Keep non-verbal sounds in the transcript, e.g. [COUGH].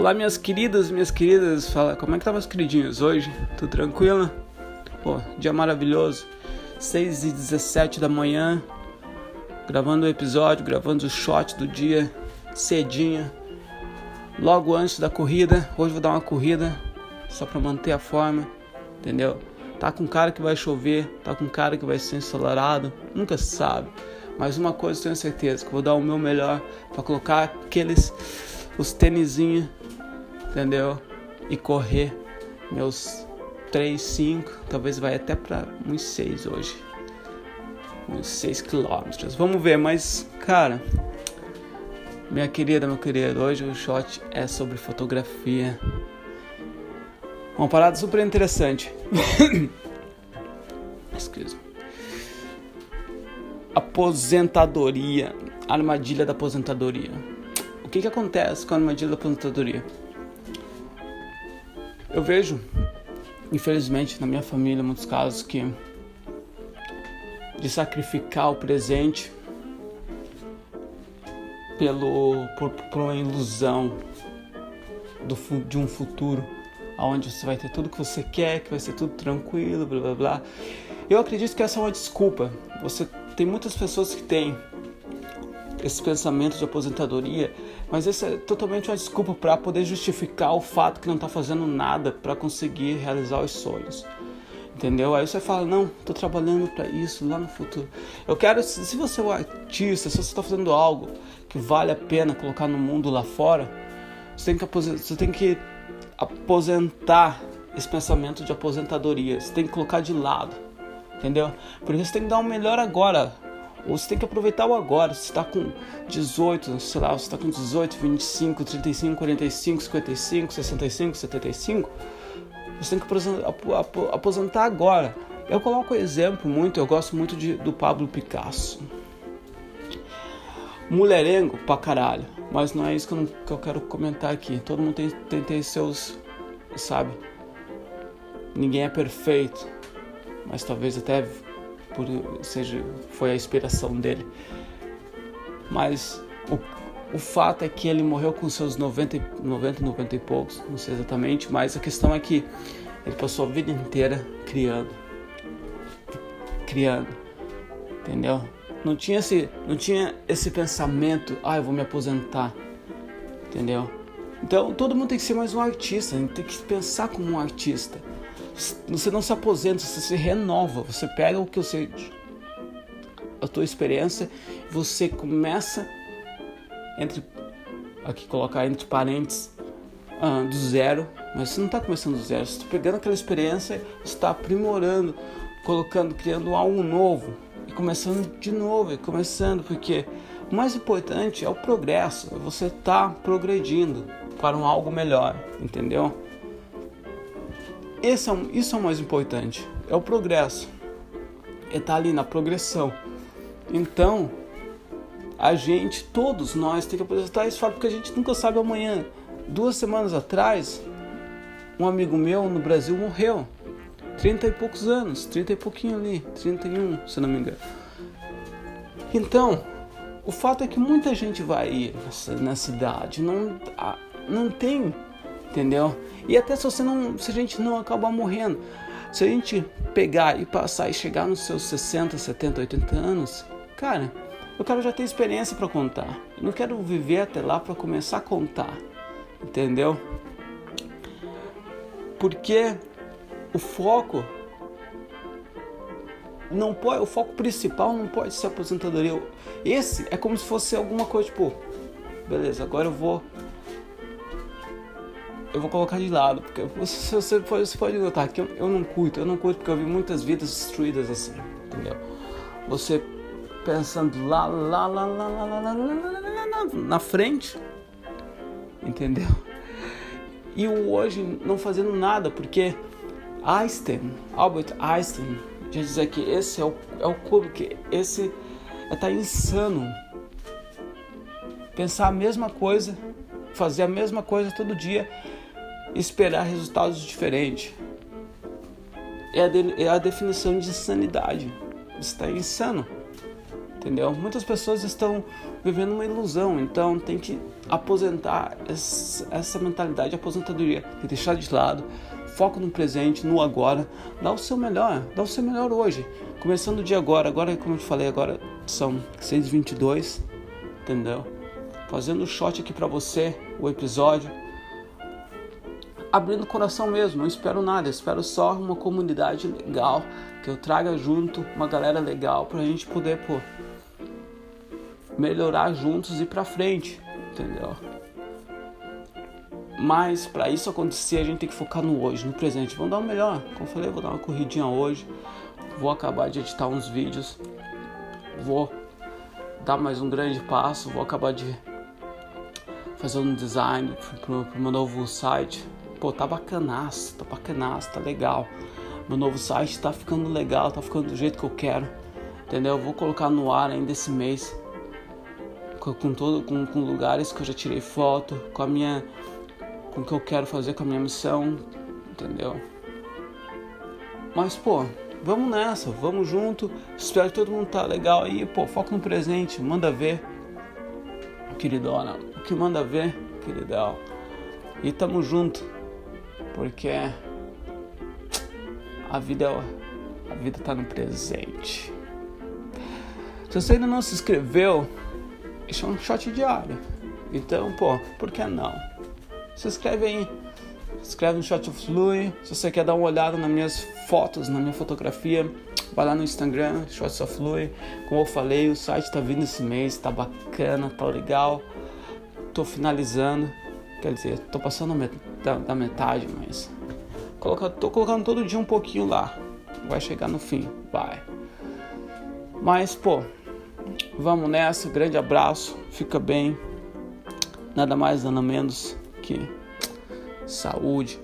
Olá, minhas queridas, minhas queridas. Fala, como é que tá meus queridinhos hoje? Tudo tranquilo? Pô, dia maravilhoso. 6 e 17 da manhã. Gravando o episódio, gravando o shot do dia cedinho. Logo antes da corrida. Hoje vou dar uma corrida só para manter a forma, entendeu? Tá com cara que vai chover, tá com cara que vai ser ensolarado, nunca se sabe. Mas uma coisa tenho certeza, que vou dar o meu melhor para colocar aqueles os tênisinhos, entendeu? E correr meus 3, 5, talvez vai até para uns 6 hoje. Uns 6 quilômetros. Vamos ver, mas cara, minha querida, meu querido, hoje o shot é sobre fotografia. Uma parada super interessante. [COUGHS] Excuse Aposentadoria. Armadilha da aposentadoria. O que, que acontece com a armadilha da aposentadoria? Eu vejo, infelizmente, na minha família, muitos casos que de sacrificar o presente pelo por, por uma ilusão do, de um futuro onde você vai ter tudo que você quer, que vai ser tudo tranquilo, blá blá blá. Eu acredito que essa é uma desculpa. Você tem muitas pessoas que têm esse pensamento de aposentadoria, mas essa é totalmente uma desculpa para poder justificar o fato que não está fazendo nada para conseguir realizar os sonhos. Entendeu? Aí você fala, não, estou trabalhando para isso lá no futuro. Eu quero, se você é um artista, se você está fazendo algo que vale a pena colocar no mundo lá fora, você tem que, você tem que aposentar esse pensamento de aposentadoria. Você tem que colocar de lado, entendeu? Porque você tem que dar o melhor agora. Ou você tem que aproveitar o agora. Você está com 18, sei lá, você está com 18, 25, 35, 45, 55, 65, 75. Você tem que aposentar agora. Eu coloco exemplo muito, eu gosto muito de, do Pablo Picasso. Mulherengo pra caralho. Mas não é isso que eu, que eu quero comentar aqui. Todo mundo tem, tem, tem seus. Sabe? Ninguém é perfeito. Mas talvez até por, seja, foi a inspiração dele. Mas o, o fato é que ele morreu com seus 90, 90, 90 e poucos, não sei exatamente, mas a questão é que ele passou a vida inteira criando. Criando. Entendeu? Não tinha esse, não tinha esse pensamento, ah, eu vou me aposentar. Entendeu? Então, todo mundo tem que ser mais um artista, tem que pensar como um artista. Você não se aposenta, você se renova, você pega o que você a tua experiência, você começa entre aqui colocar entre parênteses ah, do zero, mas você não está começando do zero, você está pegando aquela experiência, está aprimorando, colocando, criando algo novo e começando de novo, e começando, porque o mais importante é o progresso, é você estar tá progredindo para um algo melhor, entendeu? Esse é, isso é o mais importante, é o progresso, é estar tá ali na progressão. Então, a gente, todos nós, tem que apresentar esse fato porque a gente nunca sabe amanhã. Duas semanas atrás, um amigo meu no Brasil morreu. 30 e poucos anos, 30 e pouquinho ali, 31, se não me engano. Então, o fato é que muita gente vai ir nessa, nessa idade, não, não tem, entendeu? E até se você não, se a gente não acabar morrendo, se a gente pegar e passar e chegar nos seus 60, 70, 80 anos, cara, eu quero já ter experiência para contar. Eu não quero viver até lá para começar a contar, entendeu? Porque o foco não pode, o foco principal não pode ser a aposentadoria. Esse é como se fosse alguma coisa tipo, beleza, agora eu vou eu vou colocar de lado, porque você, pode, você pode notar que eu, eu não curto, eu não curto porque eu vi muitas vidas destruídas assim, entendeu? Você pensando lá, lá, lá, lá, lá, lá, lá, lá, lá, na frente, entendeu? E o hoje não fazendo nada, porque Einstein, Albert Einstein, já dizia que esse é o, é o clube, que esse é tá insano. Pensar a mesma coisa, fazer a mesma coisa todo dia, esperar resultados diferentes. É a, de, é a definição de insanidade. Está insano. entendeu? Muitas pessoas estão vivendo uma ilusão, então tem que aposentar essa mentalidade de aposentadoria, deixar de lado, foco no presente, no agora, dá o seu melhor, dá o seu melhor hoje, começando o dia agora, agora como eu te falei, agora são 6h22, entendeu? Fazendo o shot aqui para você, o episódio, abrindo o coração mesmo, não espero nada, espero só uma comunidade legal, que eu traga junto uma galera legal pra gente poder, pô, melhorar juntos e ir para frente, entendeu? Mas para isso acontecer, a gente tem que focar no hoje, no presente. Vamos dar o melhor. Como eu falei, vou dar uma corridinha hoje. Vou acabar de editar uns vídeos. Vou dar mais um grande passo. Vou acabar de fazer um design pro, pro meu novo site. Pô, tá bacanaço, tá bacanaço, tá legal. Meu novo site tá ficando legal, tá ficando do jeito que eu quero. Entendeu? Eu vou colocar no ar ainda esse mês com, todo, com, com lugares que eu já tirei foto, com a minha. com o que eu quero fazer com a minha missão, entendeu? Mas, pô, vamos nessa, vamos junto. Espero que todo mundo tá legal aí, pô, foco no presente, manda ver, queridona. O que manda ver, queridão. E tamo junto, porque a vida, é a vida tá no presente. Se você ainda não se inscreveu, isso é um shot diário. Então, pô, por que não? Se inscreve aí. Se inscreve no Shot of Flui. Se você quer dar uma olhada nas minhas fotos, na minha fotografia, vai lá no Instagram, Shots of Flui. Como eu falei, o site tá vindo esse mês, tá bacana, tá legal. Tô finalizando. Quer dizer, tô passando da, da metade, mas. Coloca, tô colocando todo dia um pouquinho lá. Vai chegar no fim, vai. Mas, pô, Vamos nessa, grande abraço, fica bem. Nada mais, nada menos que saúde,